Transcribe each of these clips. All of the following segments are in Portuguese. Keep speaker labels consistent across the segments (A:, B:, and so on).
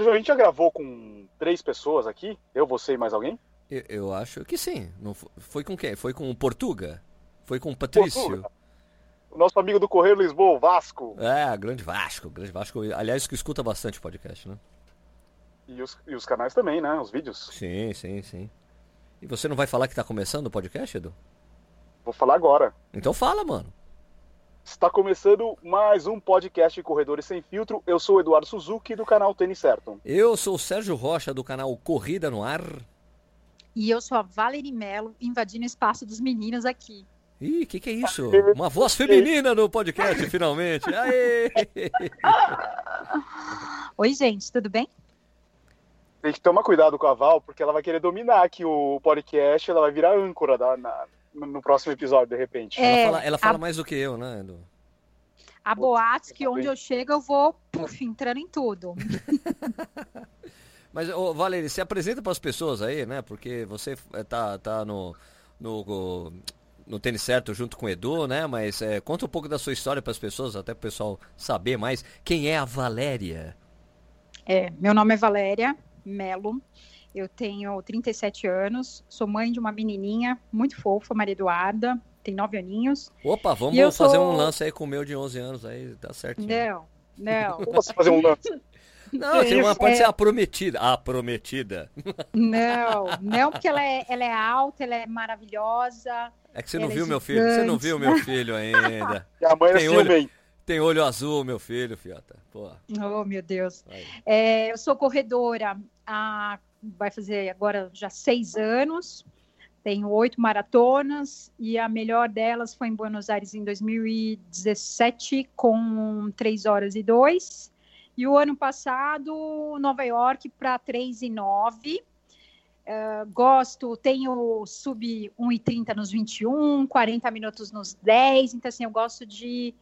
A: Sérgio, a gente já gravou com três pessoas aqui? Eu, você e mais alguém?
B: Eu, eu acho que sim. Não foi, foi com quem? Foi com o Portuga? Foi com o Patrício?
A: Portuga. O nosso amigo do Correio Lisboa, o Vasco.
B: É, grande Vasco, grande Vasco. Aliás, que escuta bastante podcast, né?
A: E os, e os canais também, né? Os vídeos.
B: Sim, sim, sim. E você não vai falar que tá começando o podcast, Edu?
A: Vou falar agora.
B: Então fala, mano.
A: Está começando mais um podcast Corredores Sem Filtro. Eu sou o Eduardo Suzuki, do canal Tênis Certo.
B: Eu sou o Sérgio Rocha, do canal Corrida no Ar.
C: E eu sou a Valerie Mello, invadindo o espaço dos meninos aqui.
B: Ih, que que é isso? Uma voz feminina no podcast, finalmente. Aê!
C: Oi, gente, tudo bem?
A: Tem que tomar cuidado com a Val, porque ela vai querer dominar aqui o podcast, ela vai virar âncora da, na, no próximo episódio, de repente.
C: É,
B: ela fala, ela fala
C: a-
B: mais do que eu, né, Edu?
C: A boate que onde eu chego eu vou puf, entrando em tudo.
B: Mas, ô, Valerie, se apresenta para as pessoas aí, né? Porque você eh, tá, tá no, no, no Tênis Certo junto com o Edu, né? Mas eh, conta um pouco da sua história para as pessoas, até para o pessoal saber mais. Quem é a Valéria?
C: É, meu nome é Valéria Melo, eu tenho 37 anos, sou mãe de uma menininha muito fofa, Maria Eduarda, tem 9 aninhos.
B: Opa, vamos
C: eu
B: fazer
C: sou-
B: um lance aí com o meu de 11 anos, aí dá certinho.
C: Não, não,
A: Posso fazer um lance?
B: Não, tem uma, pode
C: É.
B: ser a prometida. A prometida.
C: não, não, porque ela é, ela é alta, ela é maravilhosa.
B: É que você não
C: é
B: viu meu filho, você não viu meu filho ainda.
A: E a mãe é
B: Tem olho. Tem olho azul, meu filho, fiota. Pô,
C: Oh, meu Deus. É, eu sou corredora há, vai fazer agora já seis anos. Tenho oito maratonas e a melhor delas foi em Buenos Aires em 2017 com 3 horas e 2. E o ano passado, Nova York para 3 e 9. Eh, gosto, tenho sub 1,30 nos 21, 40 minutos nos 10. Então, assim, eu gosto de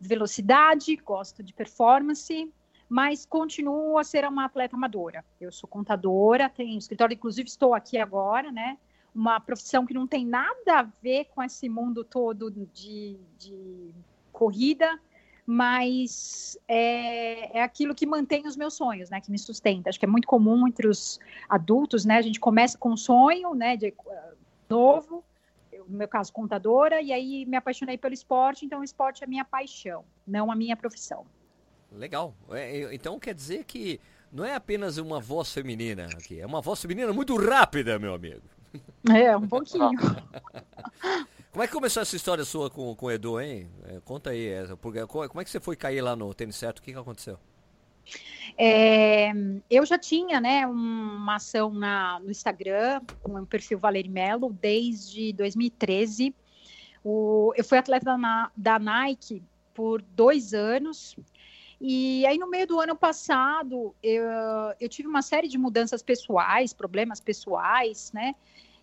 C: velocidade, gosto de performance, mas continuo a ser uma atleta amadora. Eu sou contadora, tenho escritório, inclusive estou aqui agora, né? Uma profissão que não tem nada a ver com esse mundo todo de, de corrida, mas é, é aquilo que mantém os meus sonhos, né? Que me sustenta. Acho que é muito comum entre os adultos, né? A gente começa com um sonho, né? De, eh, novo, eu, no meu caso, contadora, e aí me apaixonei pelo esporte, então o esporte é minha paixão, não a minha profissão.
B: Legal. É, é, então quer dizer que não é apenas uma voz feminina aqui, é uma voz feminina muito rápida, meu amigo.
C: É, um pouquinho.
B: Como é que começou essa história sua com, com o Edu, hein? É, conta aí, essa, porque, co- como é que você foi cair lá no tênis certo? O que, que aconteceu?
C: É, eu já tinha, né, uma ação na, no Instagram, com o perfil Valerie Melo, desde 2013. O, eu fui atleta Na- da Nike por dois anos. E aí, no meio do ano passado, eu, eu tive uma série de mudanças pessoais, problemas pessoais, né?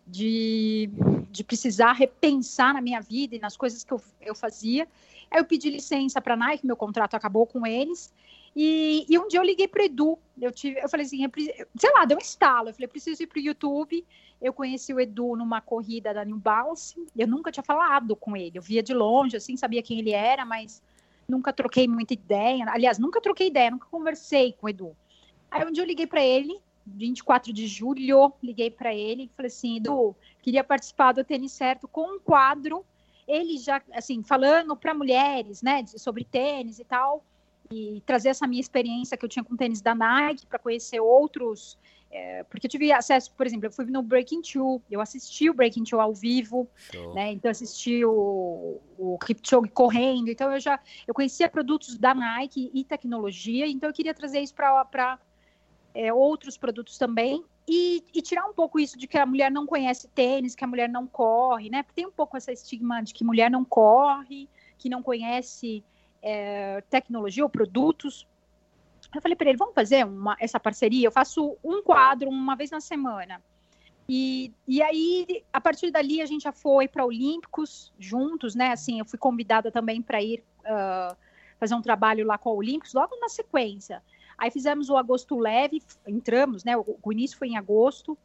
C: De, de precisar repensar na minha vida e nas coisas que eu, eu fazia. Aí eu pedi licença para a Nike, meu contrato acabou com eles. E, e um dia eu liguei pro Edu. Eu, tive, eu falei assim, eu sei lá, deu um estalo. Eu falei, preciso ir pro YouTube. Eu conheci o Edu numa corrida da New Balance. Eu nunca tinha falado com ele. Eu via de longe, assim, sabia quem ele era, mas nunca troquei muita ideia. Aliás, nunca troquei ideia, nunca conversei com o Edu. Aí um dia eu liguei para ele, 24 de julho, liguei para ele e falei assim, Edu, queria participar do Tênis Certo com um quadro. Ele já, assim, falando para mulheres, né, sobre tênis e tal e trazer essa minha experiência que eu tinha com tênis da Nike para conhecer outros. É, porque eu tive acesso, por exemplo, eu fui no Breaking Two, eu assisti o Breaking Two ao vivo, né? Então assisti o, o Kipchoge correndo, então eu já eu conhecia produtos da Nike e tecnologia, então eu queria trazer isso para é, outros produtos também. E, e tirar um pouco isso de que a mulher não conhece tênis, que a mulher não corre, né? Porque tem um pouco essa estigma de que mulher não corre, que não conhece é, tecnologia ou produtos. Eu falei para ele, vamos fazer uma, essa parceria? Eu faço um quadro uma vez na semana. E, e aí, a partir dali, a gente já foi para Olímpicos juntos, né? Assim, eu fui convidada também para ir ah, fazer um trabalho lá com a Olímpicos, logo na sequência. Aí fizemos o Agosto Leve, entramos, né? O, o início foi em agosto.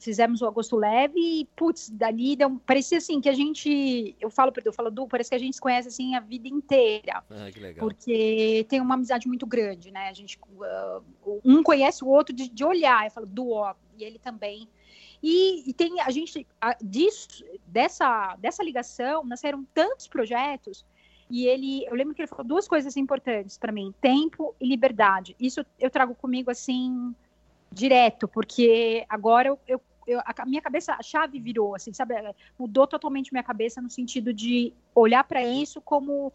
C: Fizemos o Agosto Leve e, putz, dali deu, parecia assim que a gente, eu falo, eu falo, Du, parece que a gente se conhece assim a vida inteira.
B: Ah, que legal.
C: Porque tem uma amizade muito grande, né? A gente, uh, um conhece o outro de, de olhar, eu falo, Du, ó, e ele também. E, e, tem a gente a, disso, dessa, dessa ligação nasceram tantos projetos e ele, eu lembro que ele falou duas coisas importantes para mim: tempo e liberdade. Isso eu trago comigo assim direto, porque agora eu, eu, eu a minha cabeça, a chave virou, assim, sabe? Mudou totalmente minha cabeça no sentido de olhar para isso como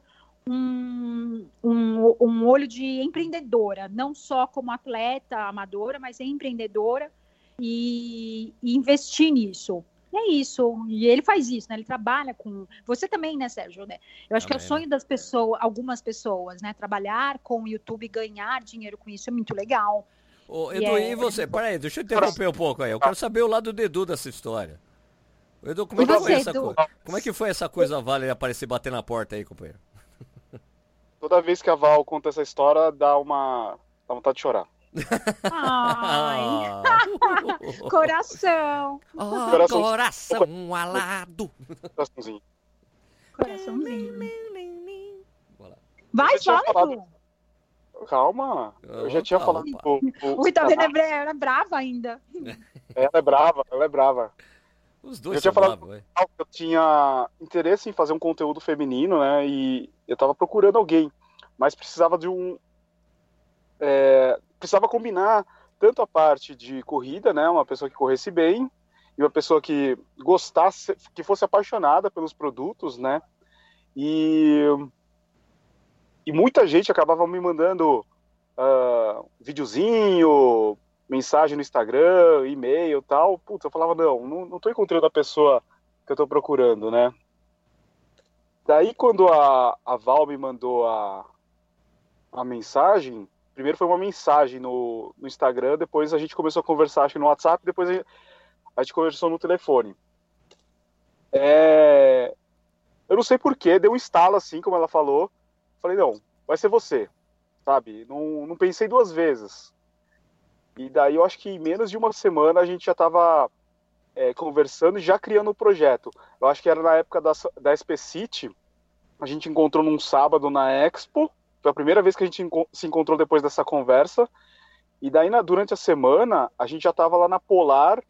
C: um, um, um olho de empreendedora, não só como atleta amadora, mas empreendedora e, e investir nisso. E é isso. E ele faz isso, né? Ele trabalha com. Você também, né, Sérgio? Né? Eu acho também, que é o sonho das pessoas, algumas pessoas, né? Trabalhar com o YouTube, ganhar dinheiro com isso é muito legal.
B: Ô, Edu, e, é... e você? Peraí, deixa eu interromper um pouco aí. Eu quero saber o lado do Edu dessa história. Edu, como é que, foi, essa coisa? como é que foi essa coisa Vale aparecer bater na porta aí, companheiro?
A: Toda vez que a Val conta essa história, dá uma. dá vontade de chorar.
C: Ai. coração.
B: Oh, coração. Coração alado.
A: Coraçãozinho.
C: Coraçãozinho. Vai, fala.
A: Calma, eu já tinha falado.
C: O, Ui, tá vendo? Ela é brava ainda.
A: Ela é brava, ela é brava.
B: Os dois
A: eu tinha falado bravos, que eu tinha interesse em fazer um conteúdo feminino, né? E eu tava procurando alguém, mas precisava de um. É, precisava combinar tanto a parte de corrida, né, uma pessoa que corresse bem e uma pessoa que gostasse, que fosse apaixonada pelos produtos, né, e e muita gente acabava me mandando uh, videozinho, mensagem no Instagram, e-mail, tal. Putz, eu falava não, não, não tô encontrando a pessoa que eu tô procurando, né. Daí quando a, a Val me mandou a, a mensagem, primeiro foi uma mensagem no, no Instagram, depois a gente começou a conversar acho que no WhatsApp, depois a gente, a gente conversou no telefone. É... Eu não sei porquê, deu um estalo assim, como ela falou. Falei, não, vai ser você, sabe? Não, não pensei duas vezes. E daí eu acho que em menos de uma semana a gente já estava é, conversando e já criando o projeto. Eu acho que era na época da, da SP City, a gente encontrou num sábado na Expo, foi a primeira vez que a gente se encontrou depois dessa conversa. E daí, na, durante a semana, a gente já estava lá na Polar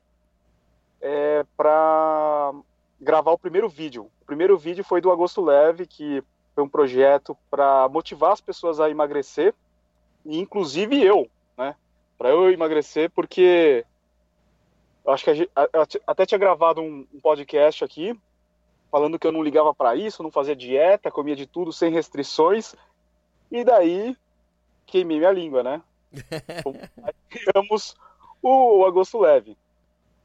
A: é, para gravar o primeiro vídeo. O primeiro vídeo foi do Agosto Leve, que foi um projeto para motivar as pessoas a emagrecer, e inclusive eu, né? Para eu emagrecer, porque eu acho que gente, até tinha gravado um, um podcast aqui falando que eu não ligava para isso, não fazia dieta, comia de tudo sem restrições. E daí queimei minha língua, né? criamos o Agosto Leve.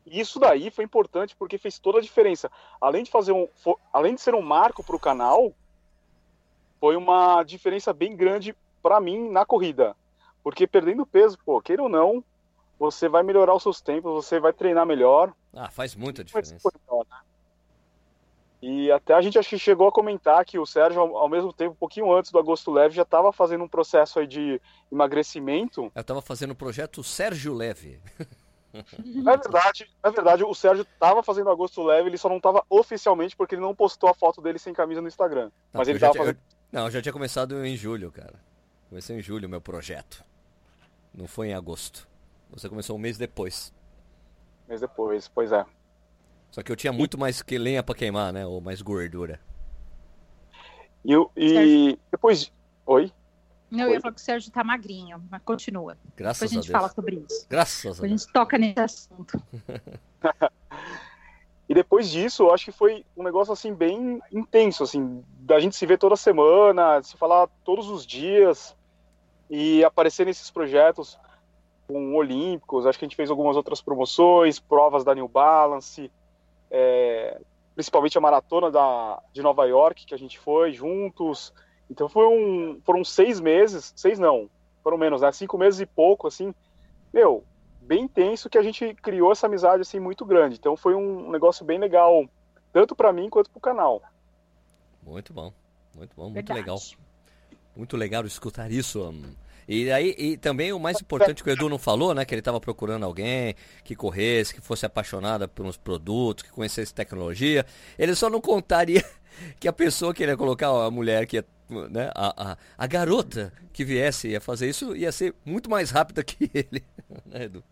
A: E isso daí foi importante porque fez toda a diferença. Além de fazer um, além de ser um marco para o canal, foi uma diferença bem grande para mim na corrida. Porque perdendo peso, pô, queira ou não, você vai melhorar os seus tempos, você vai treinar melhor.
B: Ah, faz muita diferença. Melhor, né?
A: E até a gente acho que chegou a comentar que o Sérgio, ao mesmo tempo, um pouquinho antes do Agosto Leve, já estava fazendo um processo aí de emagrecimento.
B: Eu estava fazendo o projeto Sérgio Leve.
A: É verdade, é verdade. O Sérgio estava fazendo Agosto Leve, ele só não estava oficialmente porque ele não postou a foto dele sem camisa no Instagram. Não, Mas ele estava fazendo.
B: Não, eu já tinha começado em julho, cara. Comecei em julho o meu projeto. Não foi em agosto. Você começou um mês depois.
A: Um mês depois, pois é.
B: Só que eu tinha muito mais que lenha para queimar, né? Ou mais gordura.
A: E, e depois. Oi?
C: Não, eu ia falar que o Sérgio tá magrinho, mas continua.
B: Graças
C: Depois a gente
B: a
C: fala sobre isso.
B: Graças
C: a, a gente toca nesse assunto.
A: e depois disso, eu acho que foi um negócio assim bem intenso, assim, da gente se ver toda semana, se falar todos os dias e aparecer nesses projetos com Olímpicos. Acho que a gente fez algumas outras promoções, provas da New Balance é, principalmente a maratona da, de Nova York, que a gente foi juntos. Então foi um, foram seis meses, seis não, foram menos, né? Cinco meses e pouco, assim, meu, bem intenso que a gente criou essa amizade, assim, muito grande. Então foi um negócio bem legal, tanto para mim quanto para o canal.
B: Muito bom, muito bom, muito Verdade. legal. Muito legal escutar isso. E aí, e também o mais importante que o Edu não falou, né? Que ele estava procurando alguém que corresse, que fosse apaixonada pelos produtos, que conhecesse tecnologia. Ele só não contaria que a pessoa que ele ia colocar, a mulher que ia, né? A, a, a garota que viesse ia fazer isso ia ser muito mais rápida que ele, né, Edu?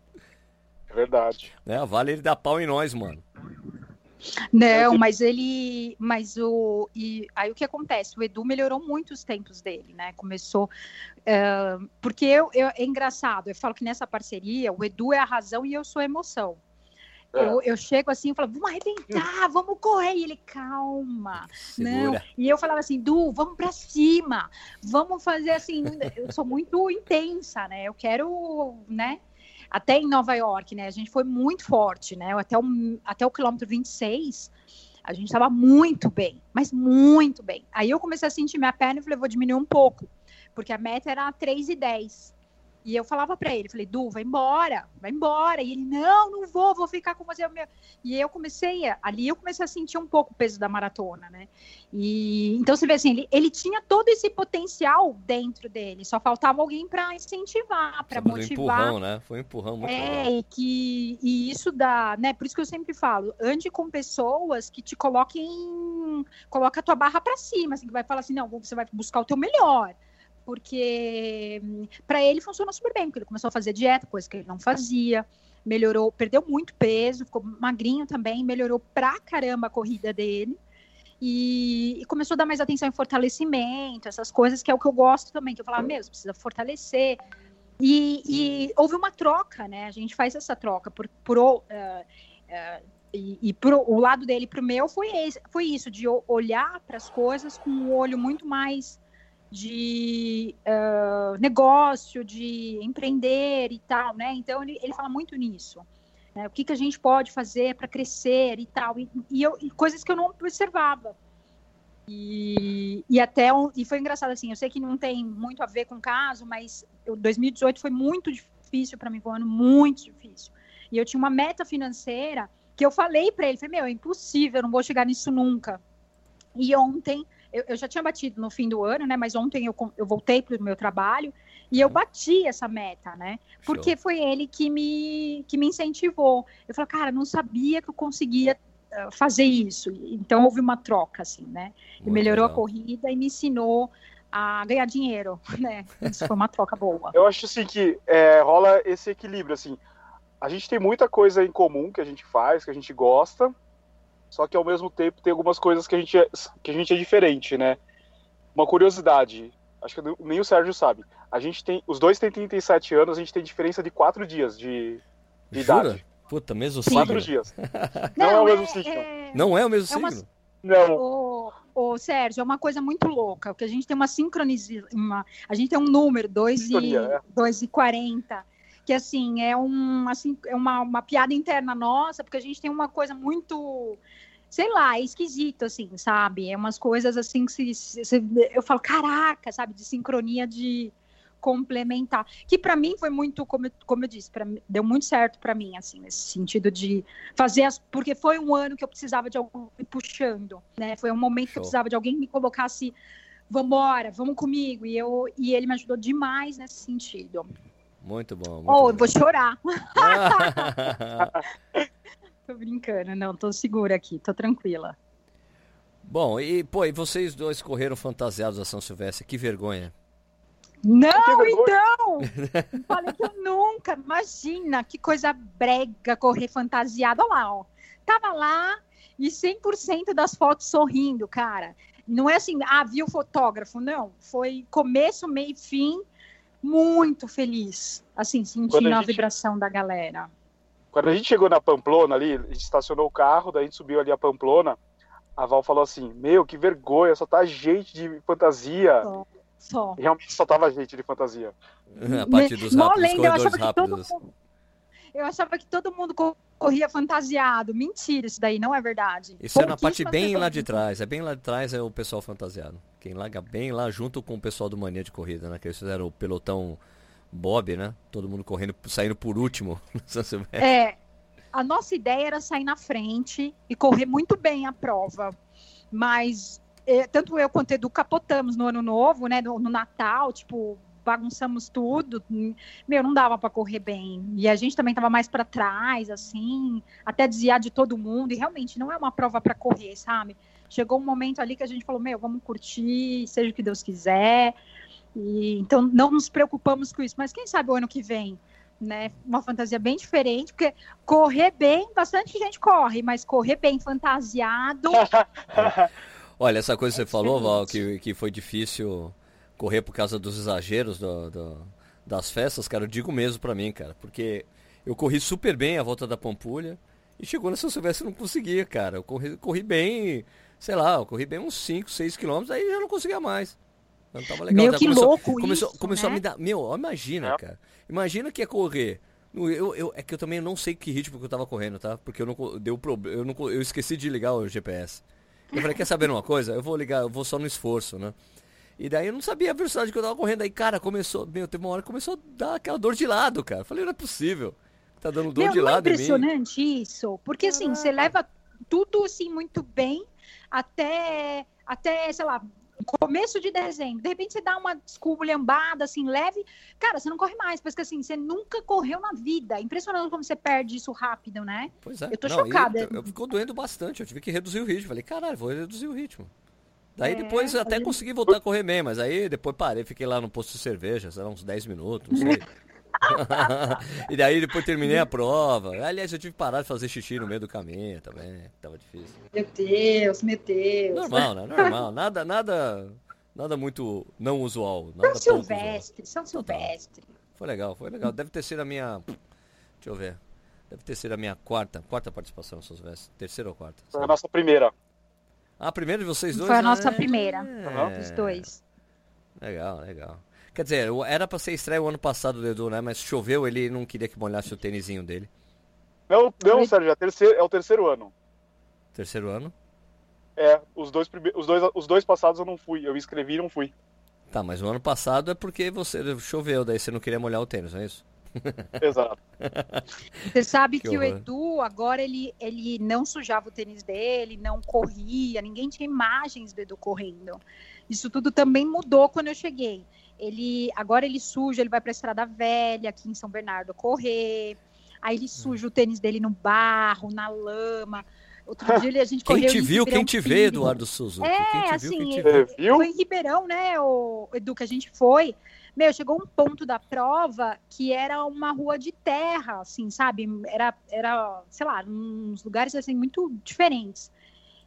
A: É verdade.
B: Né? A Vale ele dá pau em nós, mano.
C: Não, mas ele. Mas o. E aí o que acontece? O Edu melhorou muito os tempos dele, né? Começou. Uh, porque eu, eu, é engraçado, eu falo que nessa parceria, o Edu é a razão e eu sou a emoção. É. Eu, eu, chego assim e falo, vamos arrebentar, vamos correr. E ele, calma. Segura. Não. E eu falava assim, Du, vamos para cima, vamos fazer assim. Eu sou muito intensa, né? Eu quero, né? Até em Nova York, né? A gente foi muito forte, né? Até o, até o quilômetro 26, a gente estava muito bem, mas muito bem. Aí eu comecei a sentir minha perna e falei, vou diminuir um pouco, porque a meta era 3 e 10. Eu falava para ele, falei, Du, vai embora, vai embora. E ele, não, não vou, vou ficar com você. E eu comecei, a, ali eu comecei a sentir um pouco o peso da maratona, né? E então você vê assim, ele, ele tinha todo esse potencial dentro dele, só faltava alguém para incentivar, para motivar.
B: Um empurrão, né? Foi um empurrão muito
C: É, e que e isso dá, né? Por isso que eu sempre falo, ande com pessoas que te coloquem, coloca a tua barra para cima, assim, que vai falar assim, não, você vai buscar o teu melhor porque hum, para ele funciona super bem, porque ele começou a fazer dieta, coisa que ele não fazia, melhorou, perdeu muito peso, ficou magrinho também, melhorou pra caramba a corrida dele. E, e, começou a dar mais atenção em fortalecimento, essas coisas que é o que eu gosto também, que eu falava mesmo, precisa fortalecer. E, e houve uma troca, né? A gente faz essa troca por, por uh, uh, e, e pro, o lado dele para o meu foi, esse, foi isso, de olhar para as coisas com um olho muito mais de uh, negócio, de empreender e tal, né? Então ele, ele fala muito nisso. Né? O que, que a gente pode fazer para crescer e tal, e, e, eu, e, coisas que eu não observava. E, e até e foi engraçado assim. Eu sei que não tem muito a ver com o caso, mas o 2018 foi muito difícil para mim, foi um ano muito difícil. E eu tinha uma meta financeira que eu falei para ele, falei, meu, é impossível, eu não vou chegar nisso nunca. E ontem eu, eu, já tinha batido no fim do ano, né? Mas ontem eu, eu voltei para o meu trabalho e eu uhum. bati essa meta, né? Porque Show. foi ele que me, que me incentivou. Eu falei, cara, não sabia que eu conseguia eh, fazer isso. Então houve uma troca, assim, né? Ele melhorou legal. a corrida e me ensinou a ganhar dinheiro, né? Isso foi uma troca boa.
A: Eu acho assim que é, rola esse equilíbrio, assim. A gente tem muita coisa em comum que a gente faz, que a gente gosta, só que ao mesmo tempo tem algumas coisas que a gente é, que a gente é diferente, né? Uma curiosidade, acho que nem o Sérgio sabe. A gente tem, os dois têm 37 anos, a gente tem diferença de quatro dias de, de idade.
B: Puta, mesmo
A: signo. Quatro dias. Não, não é o mesmo é, signo.
B: É... Não é o mesmo é signo?
A: Não.
C: O, o Sérgio, é uma coisa muito louca, porque a gente tem uma sincronização, a gente tem um número, 2 e, é. 2 e 40, que assim, é, um, assim, é uma, uma piada interna nossa, porque a gente tem uma coisa muito sei lá, é esquisito, assim, sabe? É umas coisas assim que se, se, eu falo, caraca, sabe, de sincronia de complementar, que para mim foi muito, como, como eu disse, pra, deu muito certo para mim, assim, nesse sentido de fazer as, porque foi um ano que eu precisava de alguém me puxando, né? Foi um momento Show. que eu precisava de alguém que me colocasse, vambora, vamos comigo, e eu e ele me ajudou demais nesse sentido.
B: Muito bom. Muito
C: oh,
B: bom.
C: vou chorar. tô brincando, não, tô segura aqui, tô tranquila.
B: Bom, e pô, e vocês dois correram fantasiados a São Silvestre, que vergonha.
C: Não, então! Falei que eu nunca, imagina, que coisa brega correr fantasiado. Olha lá, ó. Tava lá e 100% das fotos sorrindo, cara. Não é assim, ah, vi o fotógrafo, não. Foi começo, meio e fim, muito feliz, assim, sentindo a, gente... a vibração da galera.
A: Quando a gente chegou na Pamplona ali, a gente estacionou o carro, daí a gente subiu ali a Pamplona, a Val falou assim, meu, que vergonha, só tá gente de fantasia. Só,
C: só.
A: Realmente só tava gente de fantasia.
B: a partir dos rápidos, lenda, eu achava rápidos.
C: Que todo mundo, eu achava que todo mundo corria fantasiado. Mentira, isso daí não é verdade.
B: Isso é na parte bem lá de trás. É bem lá de trás é o pessoal fantasiado. Quem larga bem lá junto com o pessoal do Mania de Corrida, né? Que eles fizeram o pelotão Bob, né? Todo mundo correndo, saindo por último.
C: é, a nossa ideia era sair na frente e correr muito bem a prova. Mas é, tanto eu quanto Edu capotamos no ano novo, né? No, no Natal, tipo, bagunçamos tudo. Meu, não dava para correr bem. E a gente também tava mais para trás, assim, até desviar de todo mundo. E realmente não é uma prova para correr, sabe? Chegou um momento ali que a gente falou: meu, vamos curtir, seja o que Deus quiser. E, então não nos preocupamos com isso. Mas quem sabe o ano que vem né? Uma fantasia bem diferente, porque correr bem, bastante gente corre, mas correr bem fantasiado.
B: Olha, essa coisa que você falou, Val, que, que foi difícil correr por causa dos exageros do, do, das festas, cara, eu digo mesmo pra mim, cara, porque eu corri super bem a volta da Pampulha e chegou na São Silvestre não conseguia, cara. Eu corri, corri bem, sei lá, eu corri bem uns 5, 6 quilômetros, aí já não conseguia mais. Não tava legal.
C: Meu, que
B: começou,
C: louco
B: começou,
C: isso,
B: começou
C: né?
B: a me dar. Meu, imagina,
A: É.
B: cara. Imagina que é correr. Eu, eu, é que eu também não sei que ritmo que eu tava correndo, tá? Porque eu não deu problema. Eu, não eu esqueci de ligar o GPS. Eu falei, quer saber uma coisa? Eu vou ligar, eu vou só no esforço, né? E daí eu não sabia a velocidade que eu tava correndo. Aí, cara, começou. Meu, teve uma hora que começou a dar aquela dor de lado, cara. Eu falei, não é possível. Tá dando dor
C: Meu,
B: de
C: não é
B: lado em mim.
C: impressionante isso? Porque assim, você leva tudo assim muito bem até, até, sei lá, começo de dezembro. De repente você dá uma esculhambada assim leve, cara, você não corre mais, porque assim, você nunca correu na vida. Impressionante como você perde isso rápido, né?
B: Pois é.
C: Eu tô
B: Não,
C: chocada.
B: Eu, eu ficou doendo bastante. Eu tive que reduzir o ritmo. Falei, caralho, vou reduzir o ritmo. Daí
C: É,
B: depois até consegui voltar a correr bem, mas aí depois parei, fiquei lá no posto de cerveja, sei lá, uns 10 minutos, não sei. e daí depois terminei a prova. Aliás, eu tive que parar de fazer xixi no meio do caminho também. Tava difícil.
C: Meu Deus, meu Deus.
B: Normal, né? Normal. Nada, nada, nada muito não usual. Nada
C: São. Silvestre, São Silvestre.
B: Foi legal, foi legal. Deve ter sido a minha. Deixa eu ver. Deve ter sido a minha quarta, quarta participação no São Silvestre. Terceira ou quarta?
A: Foi a nossa primeira.
B: Ah, a primeira de vocês dois?
C: Foi a nossa
B: Ah,
C: primeira,
B: é.
C: Os dois.
B: Legal, legal. Quer dizer, era pra ser estreia o ano passado do Edu, né? Mas choveu, ele não queria que molhasse o tênisinho dele.
A: Não, não Sérgio, é, terceiro, é o terceiro ano.
B: Terceiro ano.
A: É, os dois, prime- os, dois, os dois passados eu não fui. Eu me inscrevi e não fui.
B: Tá, mas o ano passado é porque você choveu, daí você não queria molhar o tênis, não é isso?
A: Exato.
C: Você sabe
B: Que
C: que, o. Edu, agora, ele, ele não sujava o tênis dele, não corria, ninguém tinha imagens do Edu correndo. Isso tudo também mudou quando eu cheguei. Ele Agora ele suja, ele vai para a Estrada Velha, aqui em São Bernardo, correr. Aí ele suja o tênis dele no barro, na lama. Outro dia ele- a gente
B: Quem
C: correu
B: te
C: em
B: viu, quem te vê. Eduardo Suzuki?
C: É,
B: quem te viu,
C: assim,
B: quem te
C: é-
B: vê.
A: Você viu?
C: Foi em Ribeirão, né, o Edu, que a gente foi. Meu, chegou um ponto da prova que era uma rua de terra, assim, sabe? Era, era sei lá, uns lugares, assim, muito diferentes.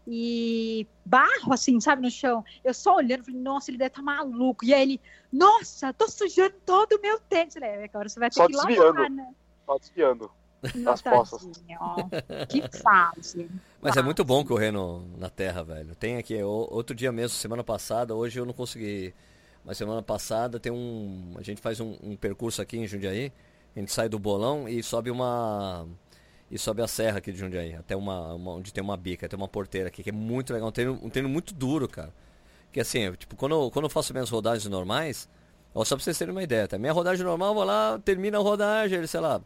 C: E barro, assim, sabe, no chão. Eu só olhando, falei, nossa, ele deve estar maluco. E aí ele, nossa, tô sujando todo o meu tênis. Eu Falei, "É, agora você vai ter
A: Só
C: que lavar,
A: desviando.
C: né?
A: Tá desviando.
C: Não,
A: poças.
C: Que fase.
B: Mas é muito bom correr no, na terra, velho. Tem aqui, outro dia mesmo, semana passada, hoje eu não consegui. Mas semana passada tem um. A gente faz um, um percurso aqui em Jundiaí. A gente sai do bolão e sobe uma. E sobe a serra aqui de Jundiaí. Até uma, uma- onde tem uma bica, tem uma porteira aqui, que é muito legal. Um treino, um treino muito duro, cara. Que assim, tipo, quando, eu- quando eu faço minhas rodagens normais, ó, só pra vocês terem uma ideia, tá? Minha rodagem normal, eu vou lá, termina a rodagem, sei lá,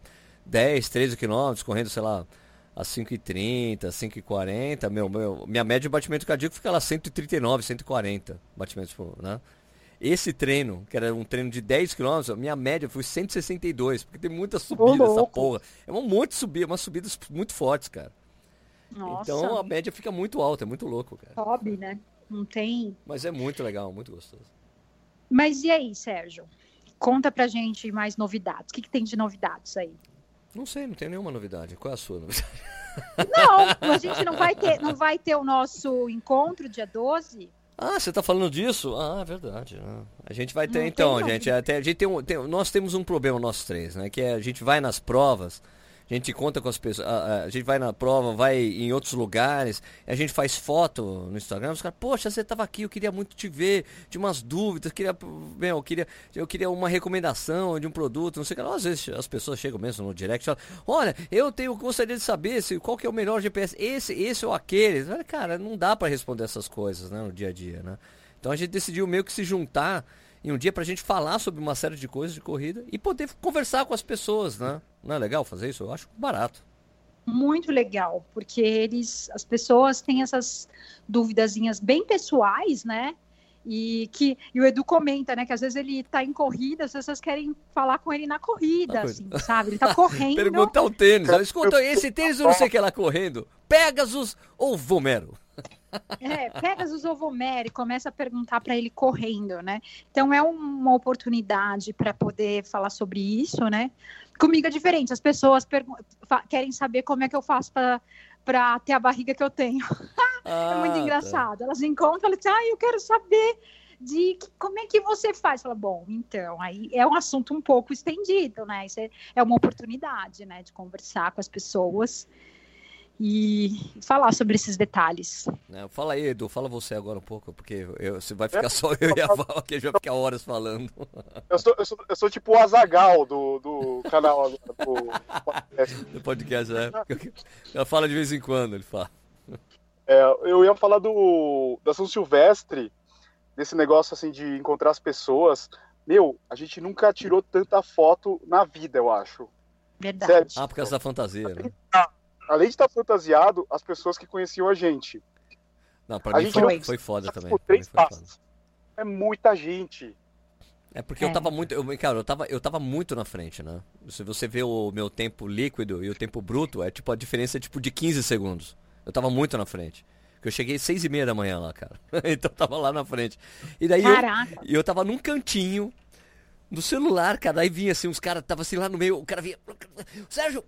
B: 10, 13 quilômetros, correndo, sei lá, a 5,30, 5,40, meu, meu, minha média de batimento cardíaco fica lá 139, 140 batimentos por, né? Esse treino, que era um treino de 10 km, minha média foi 162, porque tem muita subida essa porra. É um monte de subida, umas subidas muito fortes, cara.
C: Nossa,
B: Então a média fica muito alta, é muito louco, cara.
C: hobby, né? Não tem
B: Mas é muito legal, muito gostoso.
C: Mas e aí, Sérgio? Conta pra gente mais novidades. O que, que tem de novidades aí?
B: Não sei, não tem nenhuma novidade. Qual é a sua novidade?
C: Não, a gente não vai ter, não vai ter o nosso encontro dia 12?
B: Ah, você tá falando disso? Ah, é verdade. né? A gente vai ter,
C: Não
B: então, gente, até, a gente tem um, tem- nós temos um problema nós três, né? Que é a gente vai nas provas, a gente conta com as pessoas, a, a- gente vai na prova, vai em outros lugares, a gente faz foto no Instagram, os caras, poxa, você tava aqui, eu queria muito te ver, tinha umas dúvidas, queria, meu, eu queria, eu queria uma recomendação de um produto, não sei o que. Às vezes as pessoas chegam mesmo no direct e falam, olha, eu tenho, gostaria de saber se, qual que é o melhor GPS, esse, esse ou aquele. Cara, não dá pra responder essas coisas, né, no dia a dia, né? Então a gente decidiu meio que se juntar em um dia pra gente falar sobre uma série de coisas de corrida e poder conversar com as pessoas, né? Não é legal fazer isso? Eu acho barato.
C: Muito legal, porque eles, as pessoas têm essas duvidazinhas bem pessoais, né? E que e o Edu comenta, né, que às vezes ele tá em corrida, as pessoas querem falar com ele na corrida, assim, sabe? Ele tá correndo.
B: Perguntar o tênis. Escuta, esse tênis eu não sei o que lá correndo. Pegasus ou Vomero?
C: É, Pegasus ou Vomero e começa a perguntar para ele correndo, né? Então é uma oportunidade para poder falar sobre isso, né? Comigo é diferente, as pessoas querem saber como é que eu faço para para ter a barriga que eu tenho. Ah, é muito ah, tá. engraçado. Tá. Elas encontram, elas dizem, ah, eu quero saber de que, como é que você faz. Fala, bom, então, aí é um assunto um pouco estendido, né? Isso é, é uma oportunidade, né, de conversar com as pessoas e falar sobre esses detalhes.
B: Não, fala aí, Edu, fala você agora um pouco, porque eu, você vai ficar é, só eu e a Val aqui, a gente vai ficar horas falando.
A: Eu sou, eu sou, eu sou tipo o Azagal do, do canal do
B: podcast. Do podcast, né? Ela fala de vez em quando, ele fala.
A: É, eu ia falar do da São Silvestre, desse negócio assim de encontrar as pessoas. Meu, a gente nunca tirou tanta foto na vida, eu acho.
C: Verdade. Sério.
B: Ah, por causa da fantasia, né?
A: Além de estar fantasiado, as pessoas que conheciam a gente.
B: Não, pra a mim foi, foi foda também.
A: Três passos. É muita gente.
B: É porque é. eu tava muito. Eu, cara, eu tava, eu tava muito na frente, né? Se você vê o meu tempo líquido e o tempo bruto, é tipo a diferença é tipo de 15 segundos. Eu tava muito na frente. Porque eu cheguei às seis e meia da manhã lá, cara. então eu tava lá na frente. E daí Caraca. eu, eu tava num cantinho no celular, cara. Aí vinha assim, uns caras, tava assim lá no meio, o cara vinha. Sérgio,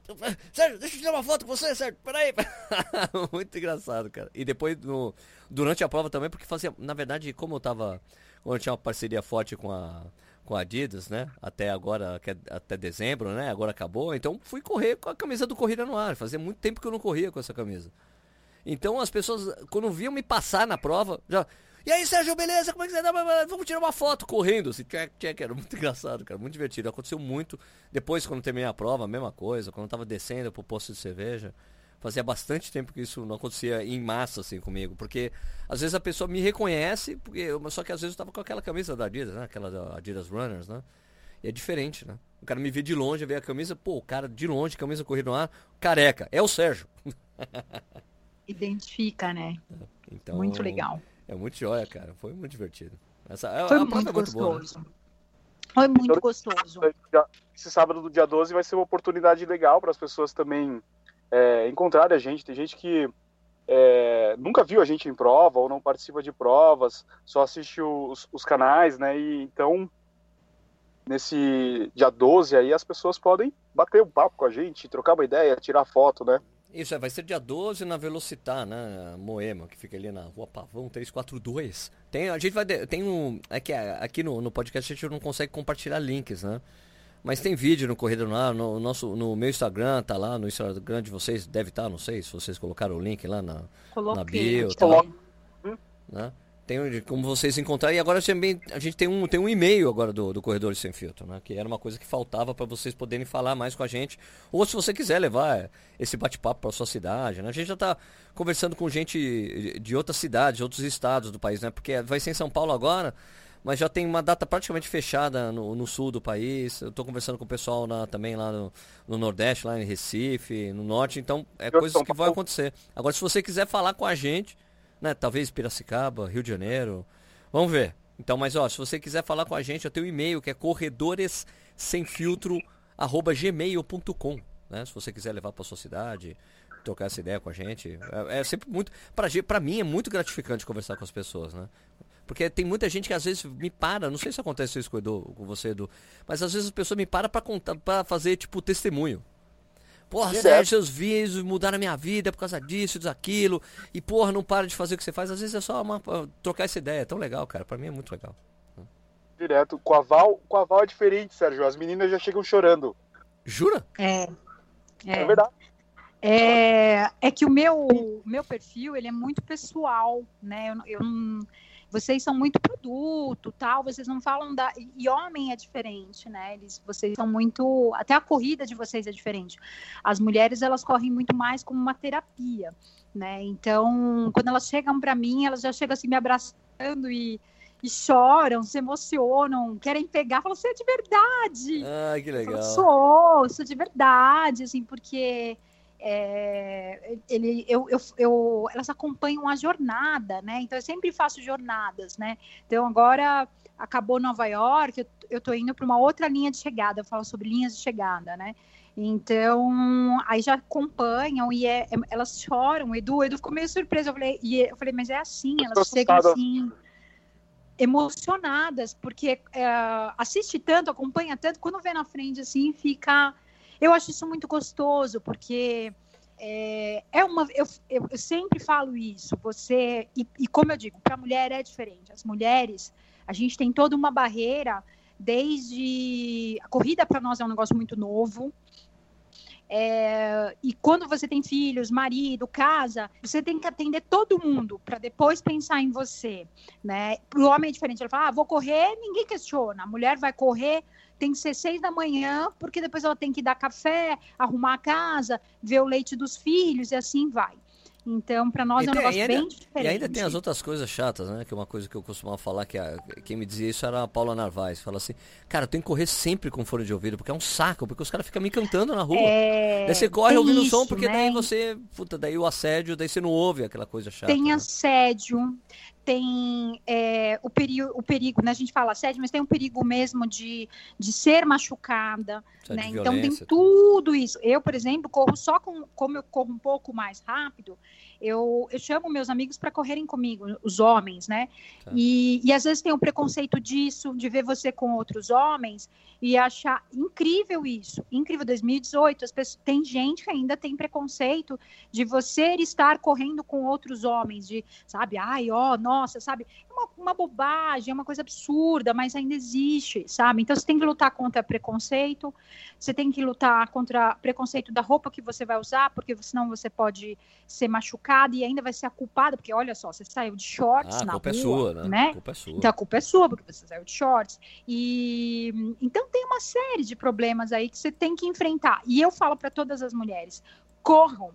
B: Sérgio, deixa eu tirar uma foto com você, Sérgio, peraí. Muito engraçado, cara. E depois, no, durante a prova também, porque fazia, na verdade, como eu tava. Como eu tinha uma parceria forte com a, com a Adidas, né? Até agora, é até dezembro, né? Agora acabou. Então fui correr com a camisa do Corrida no Ar. Fazia muito tempo que eu não corria com essa camisa. Então as pessoas, quando viam me passar na prova, já. E aí, Sérgio, beleza? Como é que você tá? Vamos tirar uma foto correndo, assim, check, check. Era muito engraçado, cara, muito divertido. Aconteceu muito. Depois, quando terminei a prova, a mesma coisa. Quando eu tava descendo pro posto de cerveja. Fazia bastante tempo que isso não acontecia em massa, assim, comigo. Porque, às vezes, a pessoa me reconhece, porque só que às vezes eu tava com aquela camisa da Adidas, né? Aquela da Adidas Runners, né? E é diferente, né? O cara me vê de longe, vê a camisa, pô, o cara de longe, camisa corrida no ar, careca. É o Sérgio.
C: Identifica, né? Então, muito legal.
B: É muito joia, cara. Foi muito divertido. Essa, é
C: Foi muito é gostoso. Boa, né? Foi muito gostoso.
A: Esse sábado do dia 12 vai ser uma oportunidade legal para as pessoas também é, encontrarem a gente. Tem gente que é, nunca viu a gente em prova ou não participa de provas, só assiste os, os canais, né? E então, nesse dia 12 aí, as pessoas podem bater um papo com a gente, trocar uma ideia, tirar foto, né?
B: Isso, é, vai ser dia 12 na Velocitar, né? Moema, que fica ali na rua Pavão 342. Tem, a gente vai. Tem um. É que aqui no, no podcast a gente não consegue compartilhar links, né? Mas tem vídeo no Corrida no Ar, no, nosso, no meu Instagram, tá lá, no Instagram de vocês, deve estar, tá, não sei se vocês colocaram o link lá na, na bio. Tá lá, né? Tem como vocês encontrarem. E agora também a gente tem um, tem um e-mail agora do, do Corredores Sem Filtro, né? Que era uma coisa que faltava para vocês poderem falar mais com a gente. Ou se você quiser levar esse bate-papo para sua cidade, né? A gente já está conversando com gente de outras cidades, outros estados do país, né? Porque vai ser em São Paulo agora, mas já tem uma data praticamente fechada no, no sul do país. Eu estou conversando com o pessoal na, também lá no, no, Nordeste, lá em Recife, no Norte. Então, é coisas que vão acontecer. Agora, se você quiser falar com a gente né? Talvez Piracicaba, Rio de Janeiro. Vamos ver. Então, mas ó, se você quiser falar com a gente, eu tenho um e-mail que é corredores sem filtro gmail.com, né? Se você quiser levar para sua cidade, trocar essa ideia com a gente, é, é sempre muito para mim é muito gratificante conversar com as pessoas, né? Porque tem muita gente que às vezes me para, não sei se acontece isso com, Edu, com você, Edu, mas às vezes a pessoa me para para contar, para fazer tipo testemunho. Porra, Direto. Sérgio, seus vídeos mudaram a minha vida por causa disso, daquilo. E, porra, não para de fazer o que você faz. Às vezes é só uma, trocar essa ideia. É tão legal, cara. Pra mim é muito legal.
A: Direto. Com a Val, com a Val é diferente, Sérgio. As meninas já chegam chorando.
B: Jura?
C: É.
A: É, é verdade.
C: É, é que o meu, meu perfil, ele é muito pessoal, né? Eu, eu não vocês são muito produto, tal, vocês não falam da e homem é diferente, né? Eles vocês são muito, até a corrida de vocês é diferente. As mulheres elas correm muito mais como uma terapia, né? Então, quando elas chegam para mim, elas já chegam assim me abraçando e e choram, se emocionam, querem pegar, falam, você é de verdade.
B: Ah, que legal.
C: Falo, sou, sou de verdade, assim, porque é, ele, eu, eu, eu, elas acompanham a jornada, né? Então eu sempre faço jornadas, né? Então agora acabou Nova York, eu estou indo para uma outra linha de chegada, eu falo sobre linhas de chegada, né? Então, aí já acompanham e é, é, elas choram. O Edu, o Edu ficou meio surpreso. Eu falei, e eu falei, mas é assim, elas chegam assim, emocionadas, porque é, assiste tanto, acompanha tanto, quando vê na frente assim, fica. Eu acho isso muito gostoso, porque é, é uma. Eu, eu, eu, sempre falo isso, você. E, e como eu digo, para a mulher é diferente. As mulheres, a gente tem toda uma barreira desde a corrida para nós é um negócio muito novo. É, e quando você tem filhos, marido, casa, você tem que atender todo mundo para depois pensar em você, né? Para o homem é diferente. Ele fala, ah, vou correr, ninguém questiona. A mulher vai correr, tem que ser seis da manhã, porque depois ela tem que dar café, arrumar a casa, ver o leite dos filhos e assim vai. Então, para nós é um negócio
B: ainda,
C: bem diferente.
B: E ainda tem as outras coisas chatas, né? Que é uma coisa que eu costumava falar, que a, quem me dizia isso era a Paula Narvaez. Fala assim, cara, eu tenho que correr sempre com fone de ouvido, porque é um saco, porque os caras ficam me cantando na rua. É... Daí você corre ouvindo o som, porque né? daí você, puta, daí o assédio, daí você não ouve aquela coisa chata.
C: Tem né? Tem é, o, perigo, o perigo, né? A gente fala assédio, mas tem um perigo mesmo de, de ser machucada, né? Então tem tudo isso. Eu, por exemplo, corro só com, como eu corro um pouco mais rápido, eu, eu chamo meus amigos para correrem comigo, os homens, né? Tá. E, e às vezes tem um preconceito disso, de ver você com outros homens e achar incrível isso. Incrível 2018, as pessoas, tem gente que ainda tem preconceito de você estar correndo com outros homens, de, sabe, ai, ó, nossa, sabe? É uma, uma bobagem, é uma coisa absurda, mas ainda existe, sabe? Então você tem que lutar contra preconceito, você tem que lutar contra preconceito da roupa que você vai usar, porque senão você pode ser machucado e ainda vai ser a culpada, porque olha só, você saiu de shorts ah, na
B: culpa
C: rua,
B: é sua, né?
C: né?
B: A culpa é sua.
C: Então a culpa é sua, porque você saiu de shorts. E então tem uma série de problemas aí que você tem que enfrentar. E eu falo para todas as mulheres: corram.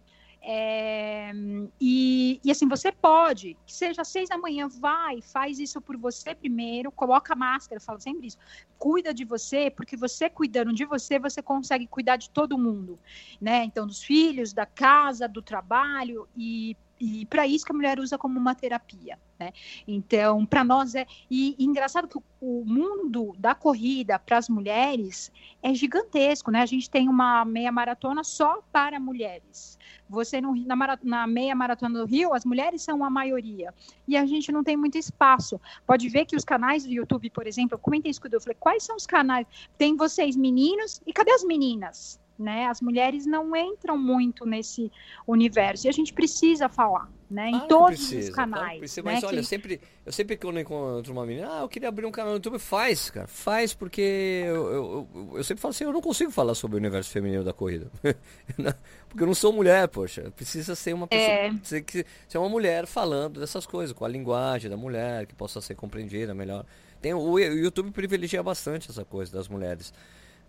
C: É, e, e, assim, você pode, que seja às seis da manhã, vai, faz isso por você primeiro, coloca a máscara, eu falo sempre isso, cuida de você, porque você cuidando de você, você consegue cuidar de todo mundo, né? Então, dos filhos, da casa, do trabalho, e e para isso que a mulher usa como uma terapia, né? Então, para nós é e, e, engraçado que o, o mundo da corrida para as mulheres é gigantesco, né? A gente tem uma meia maratona só para mulheres. Você no, na, na meia maratona do Rio, as mulheres são a maioria e a gente não tem muito espaço. Pode ver que os canais do YouTube, por exemplo, eu comentei isso eu falei, quais são os canais? Tem vocês meninos e cadê as meninas? Né? As mulheres não entram muito nesse universo e a gente precisa falar, né? Em todos precisa, os canais. Precisa,
B: né? Mas
C: olha,
B: que... sempre, eu sempre que eu encontro uma menina, ah, eu queria abrir um canal no YouTube, faz, cara, faz porque eu, eu, eu, eu sempre falo assim, eu não consigo falar sobre o universo feminino da corrida, porque eu não sou mulher, poxa, precisa ser uma pessoa, é. ser, ser uma mulher falando dessas coisas com a linguagem da mulher que possa ser compreendida melhor. Tem o YouTube privilegia bastante essa coisa das mulheres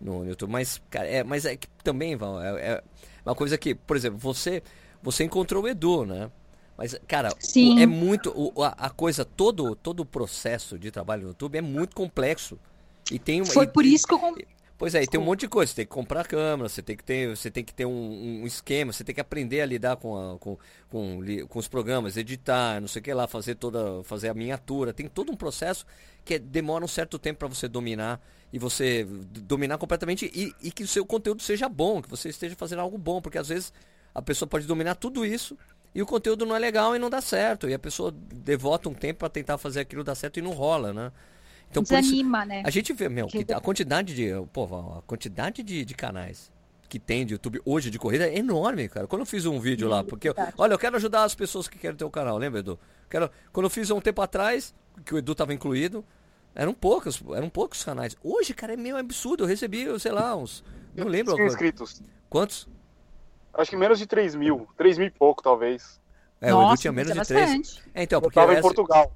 B: no YouTube. Mas, cara, é, mas é que também, Val, é, é, uma coisa que, por exemplo, você, você encontrou o Edu, né? Mas, cara,
C: Sim.
B: é muito. O, a, a, coisa, todo, todo o processo de trabalho no YouTube é muito complexo. E tem
C: Foi
B: e,
C: por isso que eu.
B: Pois é, e tem um monte de coisa. Você tem que comprar câmera, você tem que ter, você tem que ter um, um esquema, você tem que aprender a lidar com, a, com, com, com, os programas, editar, não sei o que lá, fazer toda, fazer a miniatura. Tem todo um processo que demora um certo tempo para você dominar e você dominar completamente e, e, que o seu conteúdo seja bom, que você esteja fazendo algo bom, porque às vezes a pessoa pode dominar tudo isso e o conteúdo não é legal e não dá certo. E a pessoa devota um tempo para tentar fazer aquilo dar certo e não rola, né?
C: Então, Desanima, isso, né?
B: A gente vê, meu, a quantidade de. Pô, a quantidade de, de canais que tem de YouTube hoje de corrida é enorme, cara. Quando eu fiz um vídeo Sim, lá, porque, eu, olha, eu quero ajudar as pessoas que querem ter o canal, lembra, Edu? Quero, quando eu fiz um tempo atrás, que o Edu tava incluído, eram poucos, eram poucos canais. Hoje, cara, é meio absurdo. Eu recebi, sei lá, uns. Não lembro.
A: Quantos inscritos?
B: Quantos?
A: Acho que menos de 3 mil. 3 mil e pouco, talvez.
B: É, Nossa, o Edu tinha menos é de 3. É, então, porque.
A: Eu tava em Portugal.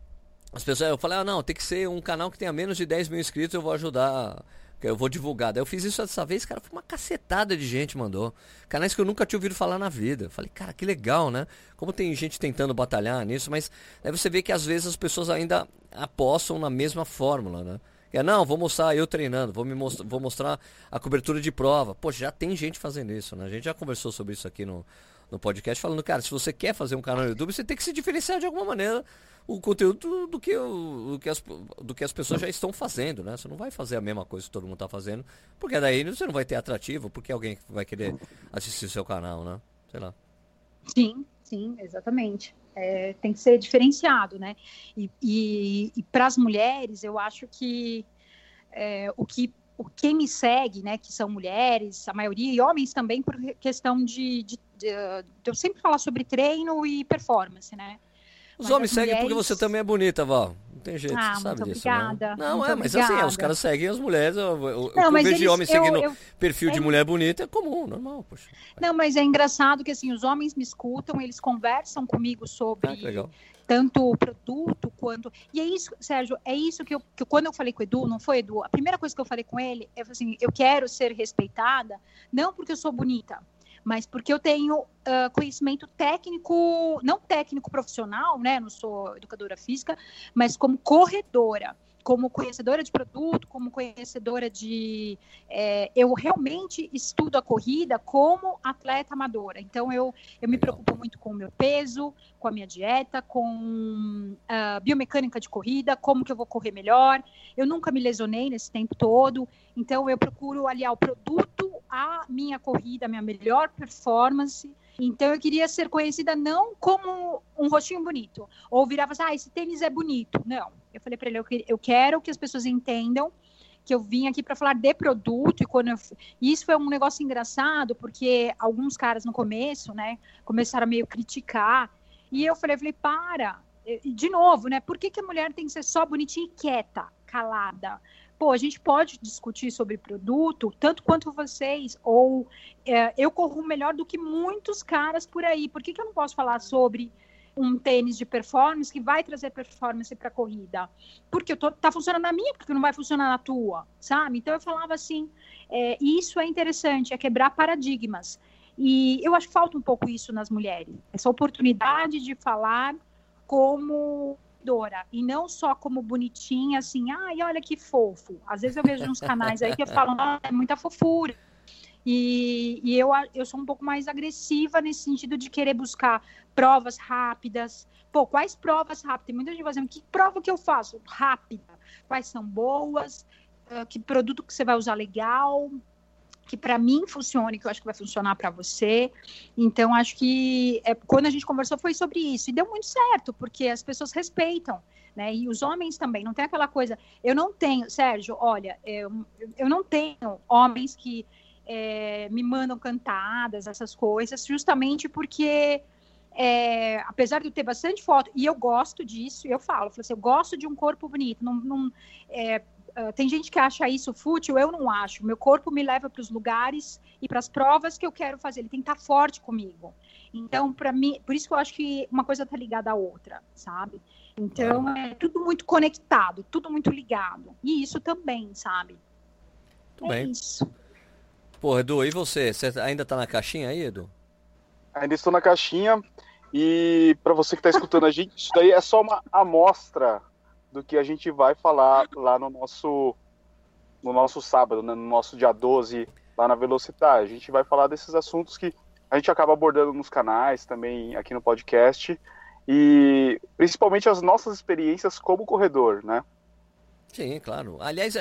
B: As pessoas, eu falei, ah, não, tem que ser um canal que tenha menos de 10 mil inscritos, eu vou ajudar eu vou divulgar. Daí eu fiz isso dessa vez, cara, foi uma cacetada de gente mandou. Canais que eu nunca tinha ouvido falar na vida. Falei, cara, que legal, né? Como tem gente tentando batalhar nisso, mas aí você vê que às vezes as pessoas ainda apostam na mesma fórmula, né? É, não, vou mostrar eu treinando, vou, me most vou mostrar a cobertura de prova. Poxa, já tem gente fazendo isso, né? A gente já conversou sobre isso aqui no, no podcast, falando, cara, se você quer fazer um canal no YouTube, você tem que se diferenciar de alguma maneira o conteúdo do que, o, do que, as, do que as pessoas já estão fazendo, né? Você não vai fazer a mesma coisa que todo mundo está fazendo, porque daí você não vai ter atrativo, porque alguém vai querer assistir o seu canal, né? Sei lá.
C: Sim, sim, exatamente. É, tem que ser diferenciado, né? E, e, e para as mulheres, eu acho que é, o que o quem me segue, né, que são mulheres, a maioria, e homens também, por questão de, de, de, de eu sempre falar sobre treino e performance, né?
B: Os homens seguem mulheres... porque você também é bonita, Val. Não tem jeito, ah, você sabe disso. Né?
C: Obrigada.
B: Não,
C: muito
B: é, mas assim,
C: obrigada.
B: assim, os caras seguem as mulheres. Eu, eu, não, mas vejo homem seguindo eu, perfil é... de mulher bonita, é comum, normal, poxa.
C: Não, mas é engraçado que assim, os homens me escutam, eles conversam comigo sobre ah, tanto o produto quanto. E é isso, Sérgio, é isso que eu. Que quando eu falei com o Edu, não foi, Edu? A primeira coisa que eu falei com ele é assim: eu quero ser respeitada, não porque eu sou bonita, mas porque eu tenho uh, conhecimento técnico, não técnico profissional, né? Não sou educadora física, mas como corredora como conhecedora de produto, como conhecedora de. É, eu realmente estudo a corrida como atleta amadora. Então, eu, eu me preocupo muito com o meu peso, com a minha dieta, com a biomecânica de corrida, como que eu vou correr melhor. Eu nunca me lesionei nesse tempo todo. Então, eu procuro aliar o produto à minha corrida, a minha melhor performance então eu queria ser conhecida não como um rostinho bonito, ou virava assim, ah, esse tênis é bonito. Não. Eu falei para ele, eu quero que as pessoas entendam que eu vim aqui para falar de produto e quando eu... isso foi um negócio engraçado porque alguns caras no começo, né, começaram a meio criticar e eu falei, falei para, de novo, né, por que, que a mulher tem que ser só bonitinha e quieta, calada? Pô, a gente pode discutir sobre produto tanto quanto vocês, ou é, eu corro melhor do que muitos caras por aí. Por que, que eu não posso falar sobre um tênis de performance que vai trazer performance para a corrida? Porque eu tô, tá funcionando na minha, porque não vai funcionar na tua, sabe? Então eu falava assim, é, isso é interessante, é quebrar paradigmas. E eu acho que falta um pouco isso nas mulheres, essa oportunidade de falar como e não só como bonitinha, assim, ai, olha que fofo. Às vezes eu vejo uns canais aí que falam, ah, é muita fofura. E, e, eu, eu sou um pouco mais agressiva nesse sentido de querer buscar provas rápidas. Pô, quais provas rápidas? Tem muita gente fazendo, que prova que eu faço? Rápida. Quais são boas? Uh, que produto que você vai usar legal? Que para mim funcione, que eu acho que vai funcionar para você. Então, acho que é, quando a gente conversou foi sobre isso. E deu muito certo, porque as pessoas respeitam. Né? E os homens também, não tem aquela coisa. Eu não tenho, Sérgio, olha, eu, eu não tenho homens que é, me mandam cantadas, essas coisas, justamente porque. É, apesar de eu ter bastante foto, e eu gosto disso, eu falo, eu, falo assim, eu gosto de um corpo bonito, não, não é, uh, tem gente que acha isso fútil, eu não acho. Meu corpo me leva para os lugares e para as provas que eu quero fazer. Ele tem que estar tá forte comigo. Então, para mim, por isso que eu acho que uma coisa está ligada à outra, sabe? Então, é tudo muito conectado, tudo muito ligado. E isso também, sabe?
B: Muito é bem. isso. Pô, Edu, e você? Você ainda está na caixinha aí, Edu?
A: Ainda estou na caixinha. E para você que está escutando a gente, isso daí é só uma amostra do que a gente vai falar lá no nosso no nosso sábado, né, no nosso dia 12, lá na Velocidade. A gente vai falar desses assuntos que a gente acaba abordando nos canais, também aqui no podcast, e principalmente as nossas experiências como corredor, né?
B: Sim, claro. Aliás,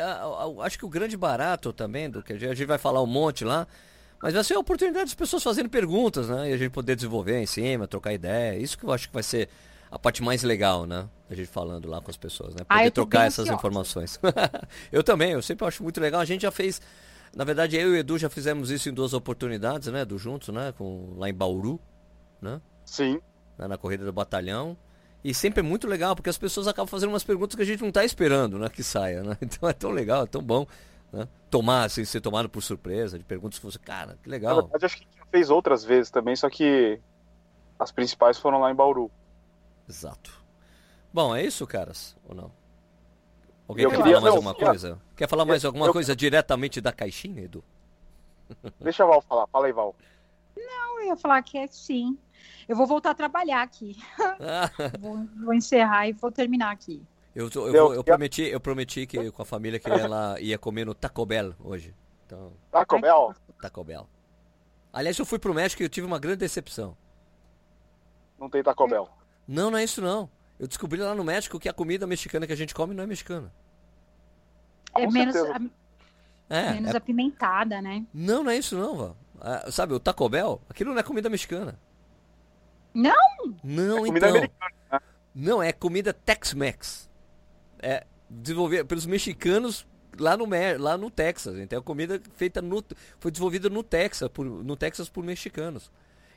B: acho que o grande barato também, do que a gente vai falar um monte lá, mas vai ser a oportunidade das pessoas fazendo perguntas, né? E a gente poder desenvolver em cima, trocar ideia. Isso que eu acho que vai ser a parte mais legal, né? A gente falando lá com as pessoas, né? Poder ah, trocar essas informações. eu também, eu sempre acho muito legal. A gente já fez, na verdade, eu e o Edu já fizemos isso em duas oportunidades, né? Do juntos, né? Com, lá em Bauru, né?
A: Sim.
B: na corrida do batalhão. E sempre é muito legal, porque as pessoas acabam fazendo umas perguntas que a gente não está esperando, né? Que saia, né? Então é tão legal, é tão bom. Né? Tomar, assim, ser tomado por surpresa, de perguntas que você, cara, que legal. Na
A: verdade, acho que a gente fez outras vezes também, só que as principais foram lá em Bauru.
B: Exato. Bom, é isso, caras? Ou não? Alguém eu quer falar mais alguma coisa? Quer falar mais alguma eu... coisa diretamente da caixinha, Edu?
A: Deixa a Val falar. Fala aí, Val.
C: Não, eu ia falar que é sim. Eu vou voltar a trabalhar aqui. vou, vou, encerrar e vou terminar aqui.
B: Eu, eu, vou- eu prometi, eu prometi que com a família que ela ia comer no Taco Bell hoje. Então,
A: Taco Bell?
B: Taco Bell. Aliás, eu fui pro México e eu tive uma grande decepção.
A: Não tem Taco Bell.
B: Não, não é isso não. Eu descobri lá no México que a comida mexicana que a gente come não é mexicana.
C: É
A: Com
C: menos,
A: certeza.
B: É,
C: menos
B: é-
C: apimentada, né?
B: não, não é isso não, vó. Ah, sabe, o Taco Bell, aquilo não é comida mexicana.
C: Não?
B: Não,
A: É comida
B: então.
A: americana.
B: Não, é comida Tex-Mex. É desenvolvida pelos mexicanos lá no, lá no Texas. Então é comida feita no. Foi desenvolvida no Texas, por, no Texas por mexicanos.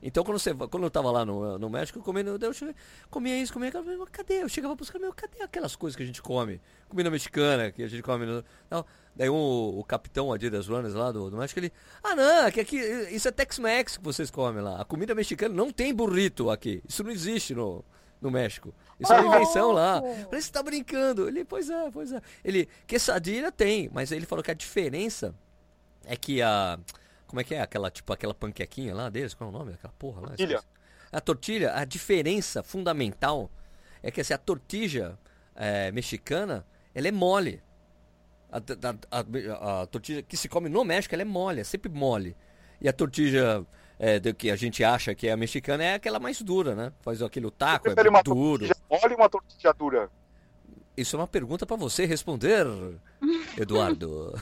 B: Então quando, você, quando eu tava lá no, no México, comendo, eu cheguei- comia isso, comia aquilo, cadê? Eu chegava buscando, meu, cadê aquelas coisas que a gente come? Comida mexicana, que a gente come. No, não. Daí um, o capitão Adidas Runners lá do, do México, ele. Ah não, que aqui, isso é Tex-Mex que vocês comem lá. A comida mexicana não tem burrito aqui. Isso não existe no, no México. Isso é uma invenção lá.
C: Oh.
B: Falei, você tá brincando? Ele, pois é, pois é. Ele, quesadilha tem, mas ele falou que a diferença é que a. Como é que é? Aquela, tipo, aquela panquequinha lá deles, qual é o nome daquela porra lá?
A: Tortilha.
B: A tortilha, a diferença fundamental é que assim, a tortilha é, mexicana, ela é mole. A, a- a- a tortilha que se come no México, ela é mole, é sempre mole. E a tortilha é, do que a gente acha que é a mexicana é aquela mais dura, né? Faz aquele taco, é
A: uma
B: duro.
A: mole uma tortilha dura?
B: Isso é uma pergunta pra você responder, Eduardo.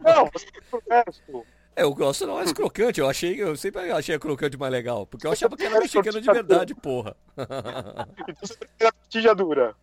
A: Não, você tipo,
B: É, eu gosto não mais crocante. Eu achei, eu sempre achei a crocante mais legal, porque eu achava que era
A: prefere
B: mexicana de verdade, porra.
A: Então você prefere a tortilha dura.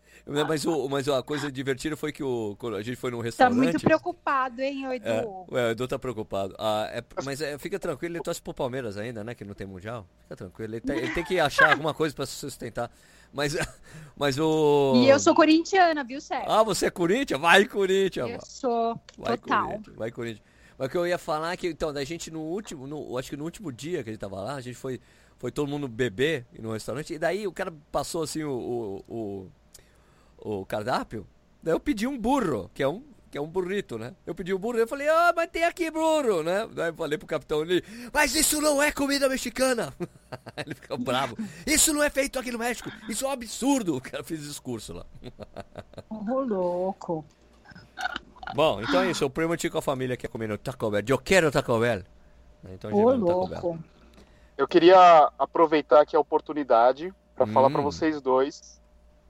B: Mas, o, mas a coisa divertida foi que o, quando a gente foi num
C: Tá
B: restaurante.
C: muito preocupado, hein, Edu?
B: É, ué, o Edu tá preocupado. Ah, é- mas é, fica tranquilo, ele torce pro Palmeiras ainda, né? Que não tem mundial. Fica tranquilo. Ele tem, ele tem que achar alguma coisa pra se sustentar. Mas, mas o.
C: E eu sou corintiana, viu, Sérgio?
B: Ah, você é Corinthians? Vai, Corinthians,
C: eu
B: mano.
C: sou
B: Vai,
C: total.
B: Corinthians. Vai, Corinthians. Mas o que eu ia falar é que, então, da gente no último, no, acho que no último dia que a gente tava lá, a gente foi, foi todo mundo beber no restaurante, e daí o cara passou assim o, o, o, o cardápio, daí eu pedi um burro, que é um, que é um burrito, né? Eu pedi um burro, eu falei, ah, mas tem aqui burro, né? Daí eu falei pro capitão ali, mas isso não é comida mexicana! Ele ficou bravo, isso não é feito aqui no México, isso é um absurdo! O cara fez discurso lá.
C: Ô, louco.
B: Bom, então é isso. Eu prometi com a família que ia comer no Taco Bell. Eu quero Taco Bell. Então a gente
C: Ô,
B: vai no Taco Bell.
C: louco.
A: Eu queria aproveitar aqui a oportunidade para falar
B: Hum.
A: para vocês dois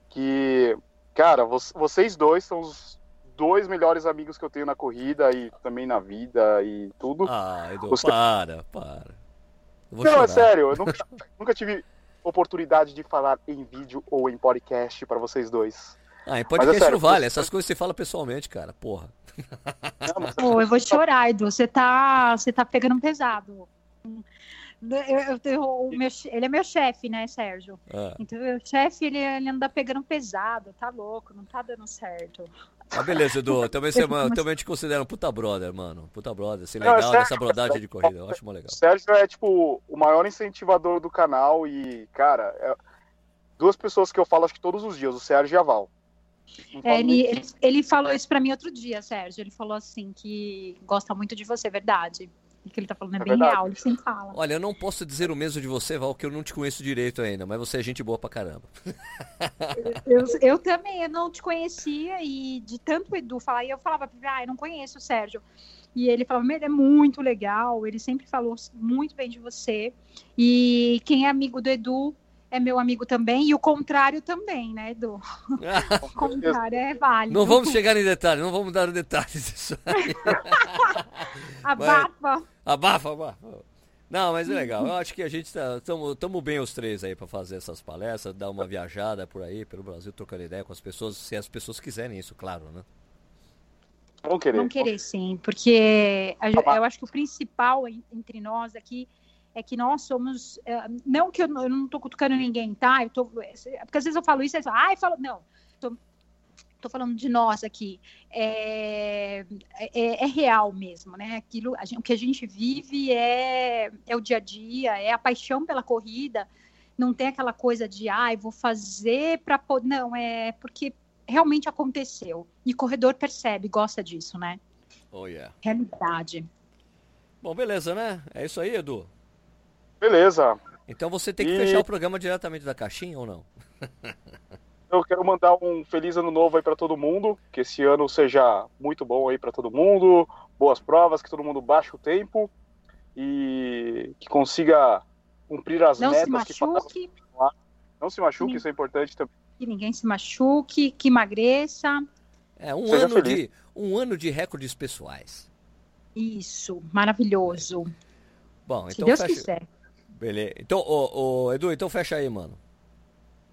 A: que, cara, vo- vocês dois são os dois melhores amigos que eu tenho na corrida e também na vida e tudo.
B: Ah, Edu,
A: Você-
B: para, para.
A: Não,
B: chorar.
A: é sério, eu nunca, nunca tive oportunidade de falar em vídeo ou em podcast para vocês dois.
B: Ah, em podcast
A: sério,
B: não vale.
A: você-
B: Essas coisas você fala pessoalmente, cara. Porra.
A: Não, mas-
C: Pô, eu vou chorar, Edu. Você tá, você tá pegando pesado. Eu- eu- eu- o meu ele é meu chefe, né, Sérgio?
B: Ah,
C: Então, o chefe, ele, ele anda pegando pesado, tá louco, não tá dando certo.
B: Ah, beleza, Edu. Também, você, também te considero um puta brother, mano. Puta brother.
A: Não, é
B: legal
A: sério,
B: nessa brodagem de corrida. Eu acho mó legal.
A: O Sérgio é, tipo, o maior incentivador do canal e, cara, é duas pessoas que eu falo acho que todos os dias, o Sérgio e a Val.
C: É, ele, ele, falou isso pra mim outro dia, Sérgio. Ele falou assim que gosta muito de você, verdade. O que ele tá falando é,
A: É
C: bem
A: verdade.
C: real, ele sempre fala.
B: Olha, eu não posso dizer o mesmo de você, Val, que eu não te conheço direito ainda, mas você é gente boa pra caramba.
C: Eu, eu também, eu não te conhecia e de tanto o Edu falar, e eu falava, ah, eu não conheço o Sérgio. E ele falava, ele é muito legal, ele sempre falou muito bem de você. E quem é amigo do Edu é meu amigo também, e o contrário também, né, Edu? O contrário é válido.
B: Não vamos chegar em detalhes, não vamos dar detalhes disso aí.
C: Abafa.
B: Abafa, abafa. Não, mas é legal. Eu acho que a gente tá. Tamo, tamo bem os três aí pra fazer essas palestras, dar uma viajada por aí, pelo Brasil, trocando ideia com as pessoas, se as pessoas quiserem isso, claro, né?
A: Vão querer.
C: Não querer, sim, porque a-
A: Tá
C: eu acho que o principal en- entre nós aqui é que nós somos. eh, Não que eu, não- eu não tô cutucando ninguém, tá? Eu tô, porque às vezes eu falo isso e falam, ai, falo. Não, tô falando de nós aqui. É, é, é real mesmo, né? Aquilo, a gente- o que a gente vive é, é o dia a dia, é a paixão pela corrida. Não tem aquela coisa de, ai, vou fazer para poder. Não, é porque realmente aconteceu. E corredor percebe, gosta disso, né?
B: Oh, yeah.
C: Realidade.
B: Bom, beleza, né? É isso aí, Edu.
A: Beleza.
B: Então você tem que
A: E-
B: fechar o programa diretamente da caixinha ou não?
A: Eu quero mandar um feliz ano novo aí para todo mundo, que esse ano seja muito bom aí para todo mundo, boas provas, que todo mundo baixe o tempo e que consiga cumprir as
C: Não
A: metas
C: se machuque,
A: que não se machuque,
C: Sim.
A: isso é importante também.
C: que ninguém se machuque, que emagreça.
B: É um
A: Seja
B: ano,
A: feliz.
B: de, um ano de recordes pessoais.
C: Isso, maravilhoso.
B: Bom,
C: se
B: então
C: Deus
B: fecha.
C: quiser.
B: Beleza. Então, ô, ô, Edu, então fecha aí, mano.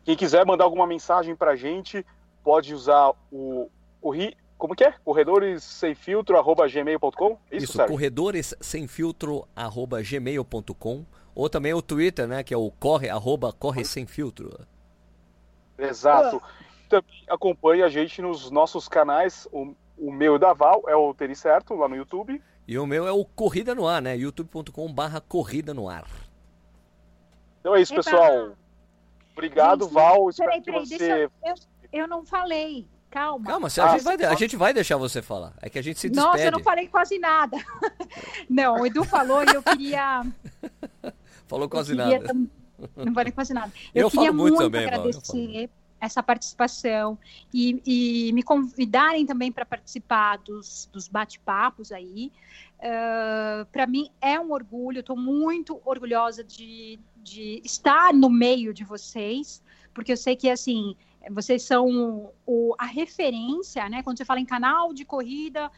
A: Quem quiser mandar alguma mensagem pra gente, pode usar o corri, como que é? Corredores sem filtro arroba gmail.com. Isso,
B: Isso,
A: Sérgio?
B: corredores sem filtro arroba gmail.com ou também o Twitter, né, que é o corre arroba corre sem filtro.
A: Exato. Também acompanhe a gente nos nossos canais. O, o meu da Val é o Tênis Certo, lá no YouTube.
B: E o meu é o Corrida no Ar, né? youtube.com barra Corrida no Ar.
A: Então é isso,
C: Eba!
A: pessoal. Obrigado,
C: Gente,
A: Val. Espero
C: Peraí,
A: que
C: peraí,
A: você.
C: deixa eu, eu não falei. Calma.
B: Calma, se a,
A: Ah,
B: gente vai,
A: sim,
B: a gente vai deixar você falar. É que a gente se despede.
C: Nossa, eu não falei quase nada. Não, o Edu falou e eu queria.
B: Falou quase
C: queria
B: nada.
C: Não falei quase nada.
B: Eu
C: Eu, queria
B: falo muito
C: muito,
B: também, Val, eu
C: agradecer essa participação e, e me convidarem também para participar dos, dos bate-papos aí. Para mim é um orgulho, estou muito orgulhosa de, de estar no meio de vocês, porque eu sei que assim vocês são o, a referência, né? Quando você fala em canal de corrida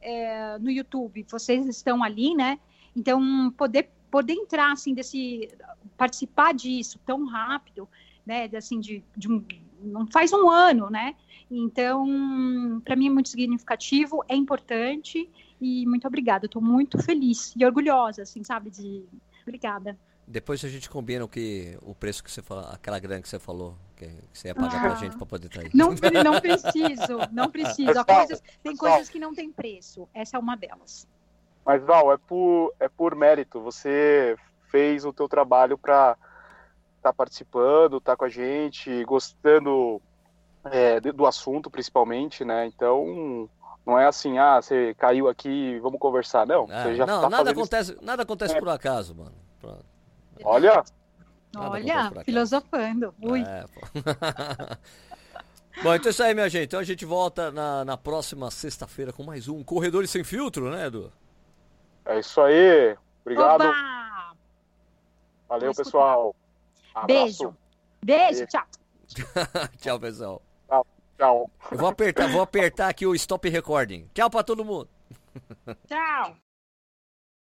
C: é, no YouTube, vocês estão ali, né? Então poder poder entrar assim desse participar disso tão rápido, né? Assim de, de um faz um ano, né? Então para mim é muito significativo, é importante e muito obrigada. Estou muito feliz e orgulhosa, assim, sabe? De obrigada.
B: Depois a gente combina o que o preço que você falou, aquela grana que você falou, que, você ia pagar pra
C: Ah.
B: gente pra poder estar aí.
C: Não, não preciso, não preciso.
A: Pessoal,
C: coisas, tem
A: pessoal.
C: coisas que não tem preço. Essa é uma delas.
A: Mas, Val, é por, é por mérito. Você fez o teu trabalho para estar participando, estar com a gente, gostando é, do assunto, principalmente, né? Então, não é assim, ah, você caiu aqui, vamos conversar. Não,
B: Ah,
A: você já
B: não,
A: tá
B: nada
A: fazendo isso.
B: acontece, nada acontece
A: É.
B: por acaso, mano. Pronto.
A: Olha,
B: Nada
C: Olha, filosofando. Ui.
B: É. Bom, então é isso aí, minha gente. Então a gente volta na, na próxima sexta-feira com mais um Corredores Sem Filtro, né, Edu?
A: é isso aí. Obrigado.
C: Oba!
A: Valeu, pessoal. Abraço.
C: Beijo. Beijo, tchau.
B: Tchau, pessoal.
A: Tchau.
B: Eu vou apertar, vou apertar aqui o stop recording. Tchau pra todo mundo.
C: Tchau.